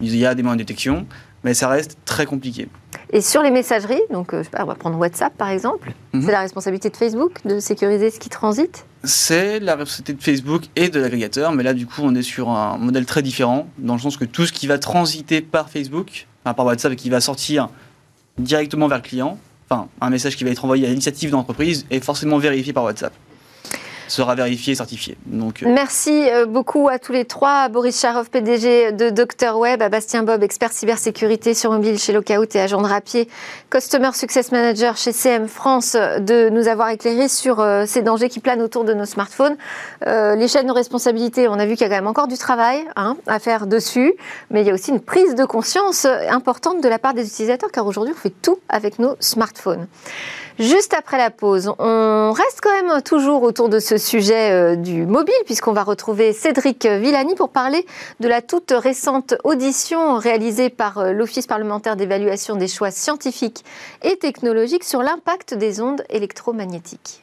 Il y a des moyens de détection, mais ça reste très compliqué.
Et sur les messageries, donc euh, je sais pas, on va prendre WhatsApp par exemple, mhm. c'est la responsabilité de Facebook de sécuriser ce qui transite?
C'est la responsabilité de Facebook et de l'agrégateur, mais là du coup on est sur un modèle très différent, dans le sens que tout ce qui va transiter par Facebook, par WhatsApp et qui va sortir directement vers le client, enfin un message qui va être envoyé à l'initiative d'entreprise est forcément vérifié par WhatsApp sera vérifié et certifié.
Euh, Merci euh, beaucoup à tous les trois, Boris Charov, PDG de Dr Web, à Bastien Bob, expert cybersécurité sur mobile chez Lookout et de Rapier, Customer Success Manager chez CM France, de nous avoir éclairé sur euh, ces dangers qui planent autour de nos smartphones. les chaînes de responsabilité, on a vu qu'il y a quand même encore du travail hein, à faire dessus, mais il y a aussi une prise de conscience importante de la part des utilisateurs, car aujourd'hui on fait tout avec nos smartphones. Juste après la pause, on reste quand même toujours autour de ce sujet euh, du mobile, puisqu'on va retrouver Cédric Villani pour parler de la toute récente audition réalisée par euh, l'Office parlementaire d'évaluation des choix scientifiques et technologiques sur l'impact des ondes électromagnétiques.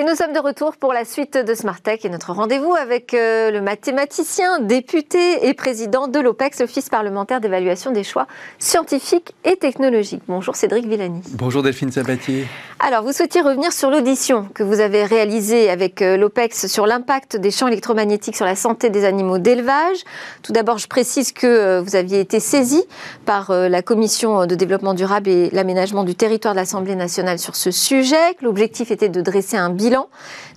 Et nous sommes de retour pour la suite de Smart Tech et notre rendez-vous avec euh, le mathématicien, député et président de l'OPEX, l'Office parlementaire d'évaluation des choix scientifiques et technologiques. Bonjour Cédric Villani.
Bonjour Delphine Sabatier.
Alors, vous souhaitiez revenir sur l'audition que vous avez réalisée avec euh, l'OPEX sur l'impact des champs électromagnétiques sur la santé des animaux d'élevage. Tout d'abord, je précise que euh, vous aviez été saisi par la Commission de développement durable et l'aménagement du territoire de l'Assemblée nationale sur ce sujet, l'objectif était de dresser un bilan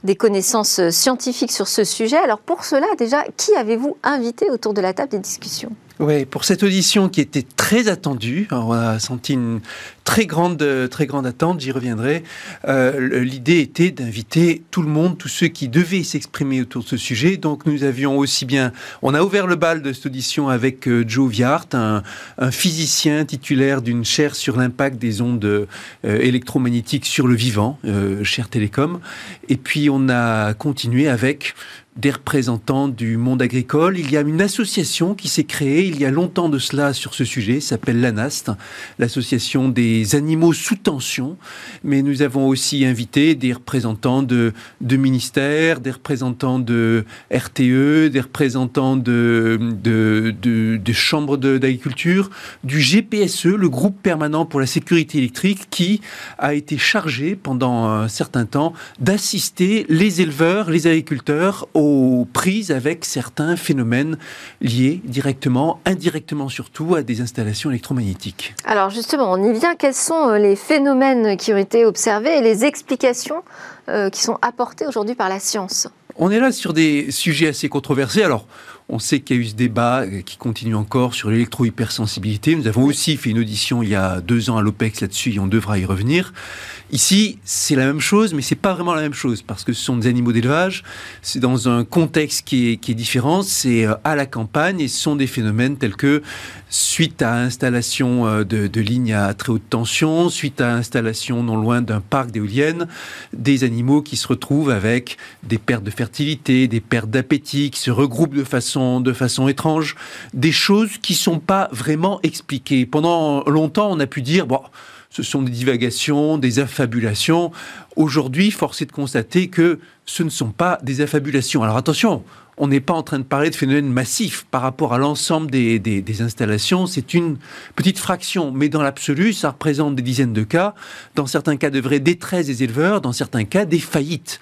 des connaissances scientifiques sur ce sujet. Alors pour cela, déjà, qui avez-vous invité autour de la table des discussions?
Oui, pour cette audition qui était très attendue, on a senti une très grande, très grande attente, j'y reviendrai. Euh, l'idée était d'inviter tout le monde, tous ceux qui devaient s'exprimer autour de ce sujet. Donc nous avions aussi bien, on a ouvert le bal de cette audition avec euh, Joe Viart, un, physicien titulaire d'une chaire sur l'impact des ondes euh, électromagnétiques sur le vivant, chaire Télécom. Et puis on a continué avec des représentants du monde agricole. Il y a une association qui s'est créée il y a longtemps de cela sur ce sujet, s'appelle l'ANAST, l'association des animaux sous tension. Mais nous avons aussi invité des représentants de, ministères, des représentants de RTE, des représentants de, de, de chambres d'agriculture, du GPSE, le groupe permanent pour la sécurité électrique, qui a été chargé pendant un certain temps d'assister les éleveurs, les agriculteurs aux prises avec certains phénomènes liés directement, indirectement surtout, à des installations électromagnétiques.
Alors justement, on y vient. Quels sont euh, les phénomènes qui ont été observés et les explications euh, qui sont apportées aujourd'hui par la science?
On est là sur des sujets assez controversés. Alors, on sait qu'il y a eu ce débat euh, qui continue encore sur l'électro-hypersensibilité. Nous avons aussi fait une audition il y a deux ans à l'OPEX là-dessus et on devra y revenir. Ici, c'est la même chose, mais c'est pas vraiment la même chose parce que ce sont des animaux d'élevage. C'est dans un contexte qui est, qui est différent. C'est euh, à la campagne et ce sont des phénomènes tels que suite à installation euh, de, de lignes à très haute tension, suite à installation non loin d'un parc d'éoliennes, des animaux qui se retrouvent avec des pertes de fertilité, des pertes d'appétit, qui se regroupent de façon de façon étrange, des choses qui sont pas vraiment expliquées. Pendant longtemps, on a pu dire, bon, ce sont des divagations, des affabulations. Aujourd'hui, force est de constater que ce ne sont pas des affabulations. Alors attention, on n'est pas en train de parler de phénomènes massifs par rapport à l'ensemble des, installations. C'est une petite fraction, mais dans l'absolu, ça représente des dizaines de cas. Dans certains cas de vraie détresse des éleveurs, dans certains cas des faillites.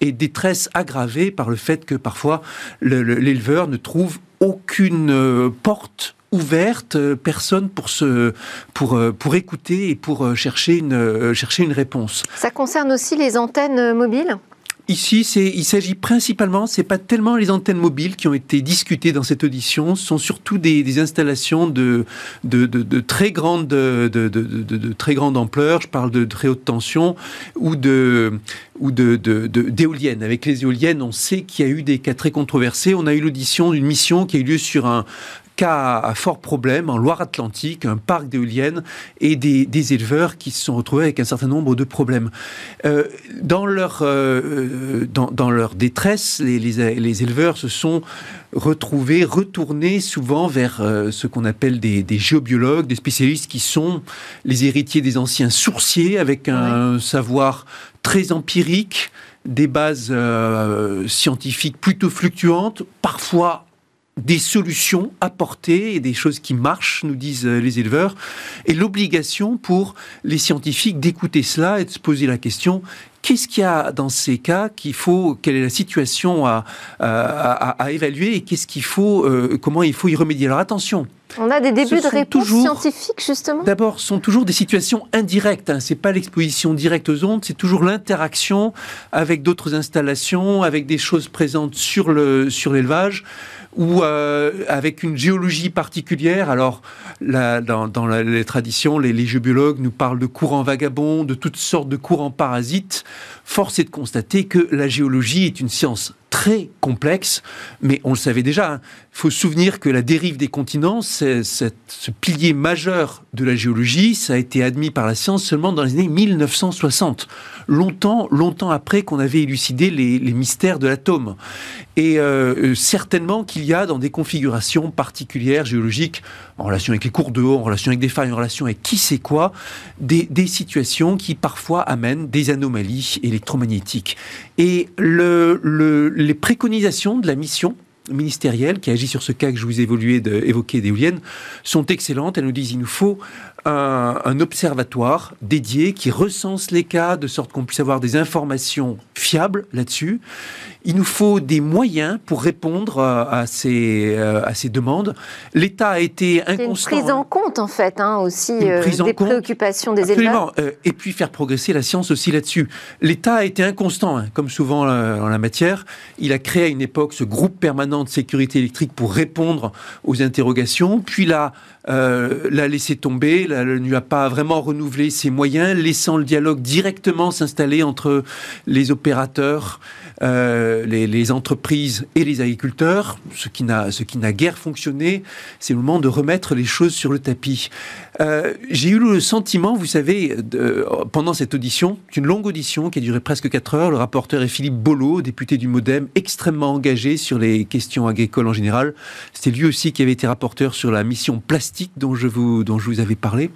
Et détresse aggravée par le fait que parfois l'éleveur ne trouve aucune euh, porte ouverte, euh, personne pour, se, pour, euh, pour écouter et pour chercher une, chercher une réponse.
Ça concerne aussi les antennes mobiles?
Ici, il s'agit principalement, c'est pas tellement les antennes mobiles qui ont été discutées dans cette audition, ce sont surtout des, installations de, de, de, très grande, de, de, très grande ampleur. Je parle de très haute tension ou de ou de d'éoliennes. Avec les éoliennes, on sait qu'il y a eu des cas très controversés. On a eu l'audition d'une mission qui a eu lieu sur un, cas à fort problème en Loire-Atlantique, un parc d'éoliennes et des, éleveurs qui se sont retrouvés avec un certain nombre de problèmes. Euh, dans, leur, euh, dans, leur détresse, les, les, éleveurs se sont retrouvés, retournés souvent vers euh, ce qu'on appelle des, géobiologues, des spécialistes qui sont les héritiers des anciens sourciers avec un savoir très empirique, des bases scientifiques plutôt fluctuantes, parfois des solutions apportées et des choses qui marchent, nous disent euh, les éleveurs, et l'obligation pour les scientifiques d'écouter cela et de se poser la question qu'est-ce qu'il y a dans ces cas qu'il faut, quelle est la situation à, à, évaluer et qu'est-ce qu'il faut, euh, comment il faut y remédier? Alors attention.
On a des débuts de réponse scientifiques justement?
D'abord, ce sont toujours des situations indirectes. Hein. C'est pas l'exposition directe aux ondes, c'est toujours l'interaction avec d'autres installations, avec des choses présentes sur le sur l'élevage ou euh, avec une géologie particulière. Alors, dans, les traditions, les, géobiologues nous parlent de courants vagabonds, de toutes sortes de courants parasites. Force est de constater que la géologie est une science très complexe, mais on le savait déjà. Il hein. faut se souvenir que la dérive des continents, c'est, ce pilier majeur de la géologie, ça a été admis par la science seulement dans les années 1960, longtemps, longtemps après qu'on avait élucidé les, mystères de l'atome. Et euh, euh, certainement qu'il y a dans des configurations particulières géologiques, en relation avec les cours d'eau, en relation avec des failles, en relation avec qui sait quoi, des, des situations qui parfois amènent des anomalies électromagnétiques. Et le, le les préconisations de la mission ministérielle qui agit sur ce cas que je vous ai évoqué sont excellentes. Elles nous disent qu'il nous faut un, observatoire dédié qui recense les cas de sorte qu'on puisse avoir des informations fiables là-dessus. Il nous faut des moyens pour répondre euh, à ces, euh, à ces demandes. L'État a été inconstant.
une prise en compte, en fait, hein, aussi, euh, des préoccupations des élèves.
et puis faire progresser la science aussi là-dessus. L'État a été inconstant, hein, comme souvent en la matière. Il a créé à une époque ce groupe permanent de sécurité électrique pour répondre aux interrogations, puis l'a l'a laissé tomber, ne lui a pas vraiment renouvelé ses moyens, laissant le dialogue directement s'installer entre les opérateurs, euh, les, entreprises et les agriculteurs, ce qui n'a ce qui n'a guère fonctionné. C'est le moment de remettre les choses sur le tapis. Euh, j'ai eu le sentiment, vous savez, pendant cette audition, une longue audition qui a duré presque 4 heures, le rapporteur est Philippe Bolo, député du MoDem, extrêmement engagé sur les questions agricoles en général. C'était lui aussi qui avait été rapporteur sur la mission plastique dont je vous, dont je vous avais parlé.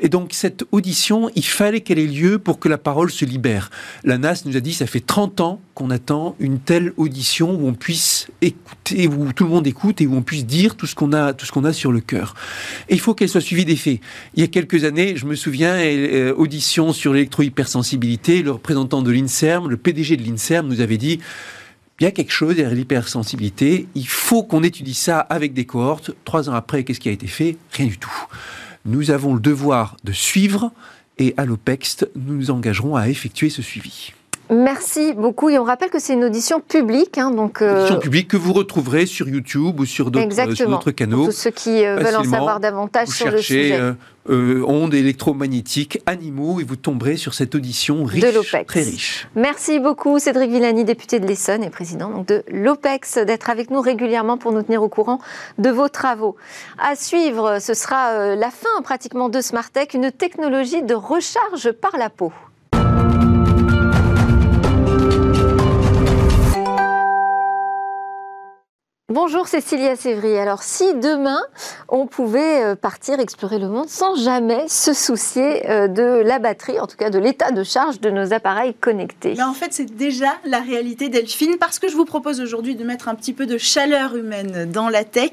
Et donc, cette audition, il fallait qu'elle ait lieu pour que la parole se libère. La NAS nous a dit, ça fait 30 ans qu'on attend une telle audition où on puisse écouter, où tout le monde écoute et où on puisse dire tout ce qu'on a, tout ce qu'on a sur le cœur. Et il faut qu'elle soit suivie des faits. Il y a quelques années, je me souviens, euh, audition sur l'électrohypersensibilité, le représentant de l'INSERM, le PDG de l'INSERM nous avait dit il y a quelque chose derrière l'hypersensibilité. Il faut qu'on étudie ça avec des cohortes. Trois ans après, qu'est-ce qui a été fait? Rien du tout. Nous avons le devoir de suivre et à l'OPEX, nous nous engagerons à effectuer ce suivi.
Merci beaucoup. Et on rappelle que c'est une audition publique. Hein, donc,
euh... Audition publique que vous retrouverez sur YouTube ou sur d'autres canaux. Pour
tous ceux qui euh, veulent en savoir davantage sur le sujet.
Euh, euh, ondes électromagnétiques, animaux, et vous tomberez sur cette audition riche, de très riche.
Merci beaucoup Cédric Villani, député de l'Essonne et président donc, de l'OPEX, d'être avec nous régulièrement pour nous tenir au courant de vos travaux. À suivre, ce sera la fin pratiquement de Smartech, une technologie de recharge par la peau. Bonjour Cécilia Sévry. Alors si demain on pouvait euh, partir explorer le monde sans jamais se soucier euh, de la batterie, en tout cas de l'état de charge de nos appareils connectés.
Mais en fait c'est déjà la réalité Delphine parce que je vous propose aujourd'hui de mettre un petit peu de chaleur humaine dans la tech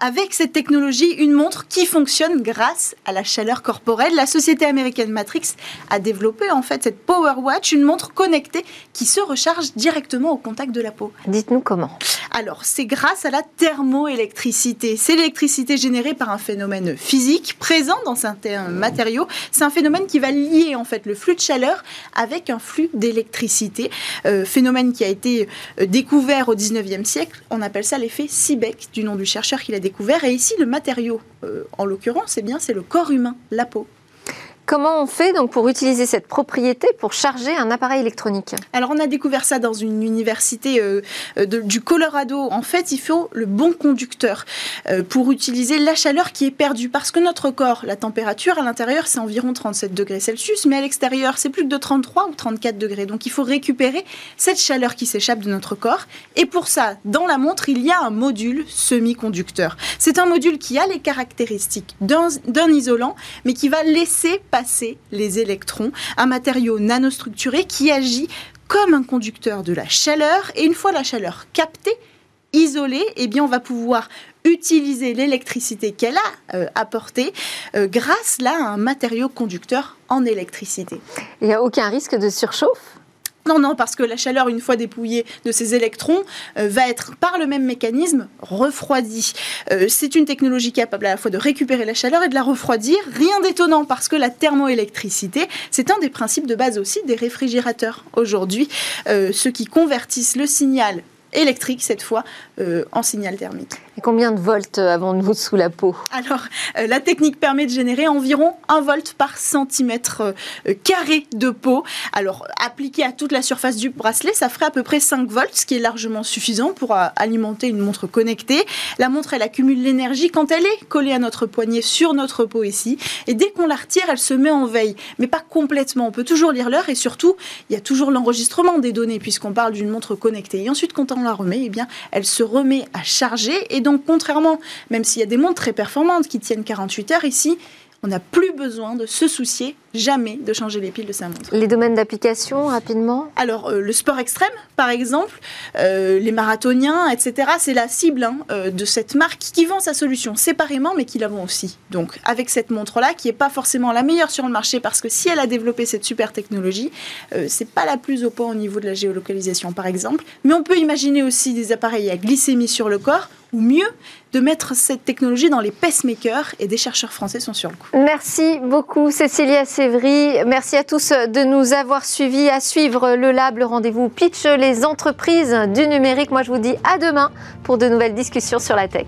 avec cette technologie, une montre qui fonctionne grâce à la chaleur corporelle. La société américaine Matrix a développé en fait cette Power Watch, une montre connectée qui se recharge directement au contact de la peau.
Dites-nous comment.
Alors c'est grâce grâce à la thermoélectricité. C'est l'électricité générée par un phénomène physique présent dans certains matériaux. C'est un phénomène qui va lier en fait le flux de chaleur avec un flux d'électricité. Euh, phénomène qui a été euh, découvert au 19e siècle. On appelle ça l'effet Seebeck, du nom du chercheur qui l'a découvert. Et ici, le matériau, euh, en l'occurrence, c'est bien, c'est le corps humain, la peau.
Comment on fait donc pour utiliser cette propriété pour charger un appareil électronique?
Alors on a découvert ça dans une université euh, euh, du Colorado. En fait, il faut le bon conducteur euh, pour utiliser la chaleur qui est perdue parce que notre corps, la température à l'intérieur c'est environ 37 degrés Celsius, mais à l'extérieur c'est plus de 33 ou 34 degrés. Donc il faut récupérer cette chaleur qui s'échappe de notre corps. Et pour ça, dans la montre, il y a un module semi-conducteur. C'est un module qui a les caractéristiques d'un isolant, mais qui va laisser passer les électrons, un matériau nanostructuré qui agit comme un conducteur de la chaleur. Et une fois la chaleur captée, isolée, eh bien on va pouvoir utiliser l'électricité qu'elle a euh, apportée euh, grâce là à un matériau conducteur en électricité.
Il n'y a aucun risque de surchauffe?
Non, non, parce que la chaleur, une fois dépouillée de ses électrons, euh, va être par le même mécanisme refroidie. Euh, c'est une technologie capable à la fois de récupérer la chaleur et de la refroidir. Rien d'étonnant parce que la thermoélectricité, c'est un des principes de base aussi des réfrigérateurs aujourd'hui, euh, ceux qui convertissent le signal électrique cette fois en signal thermique.
Et combien de volts avons-nous sous la peau?
Alors, euh, la technique permet de générer environ 1 volt par centimètre euh, carré de peau. Alors, appliqué à toute la surface du bracelet, ça ferait à peu près 5 volts, ce qui est largement suffisant pour alimenter une montre connectée. La montre, elle accumule l'énergie quand elle est collée à notre poignet sur notre peau ici. Et dès qu'on la retire, elle se met en veille, mais pas complètement. On peut toujours lire l'heure et surtout, il y a toujours l'enregistrement des données puisqu'on parle d'une montre connectée. Et ensuite, quand on la remet, eh bien, elle se remet à charger. Et donc, contrairement, même s'il y a des montres très performantes qui tiennent 48 heures ici, on n'a plus besoin de se soucier jamais de changer les piles de sa montre.
Les domaines d'application, rapidement
Alors, euh, le sport extrême, par exemple, euh, les marathoniens, etc., c'est la cible hein, euh, de cette marque qui vend sa solution séparément, mais qui la vend aussi. Donc, avec cette montre-là, qui n'est pas forcément la meilleure sur le marché, parce que si elle a développé cette super technologie, c'est pas la plus au point au niveau de la géolocalisation, par exemple. Mais on peut imaginer aussi des appareils à glycémie sur le corps, ou mieux, de mettre cette technologie dans les pacemakers, et des chercheurs français sont sur le coup.
Merci beaucoup, Cécilia Merci à tous de nous avoir suivis. À suivre le Lab, le rendez-vous Pitch, les entreprises du numérique. Moi, je vous dis à demain pour de nouvelles discussions sur la tech.